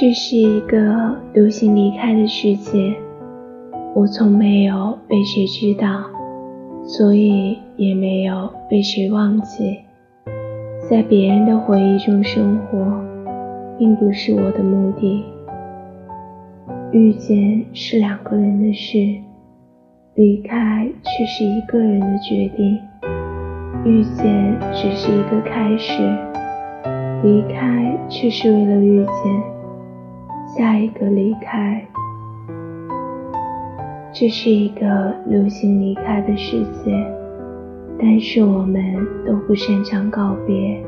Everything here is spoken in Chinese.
这是一个流行离开的世界，我从没有被谁知道，所以也没有被谁忘记。在别人的回忆中生活，并不是我的目的。遇见是两个人的事，离开却是一个人的决定。遇见只是一个开始，离开却是为了遇见。下一个离开，这是一个流行离开的世界，但是我们都不擅长告别。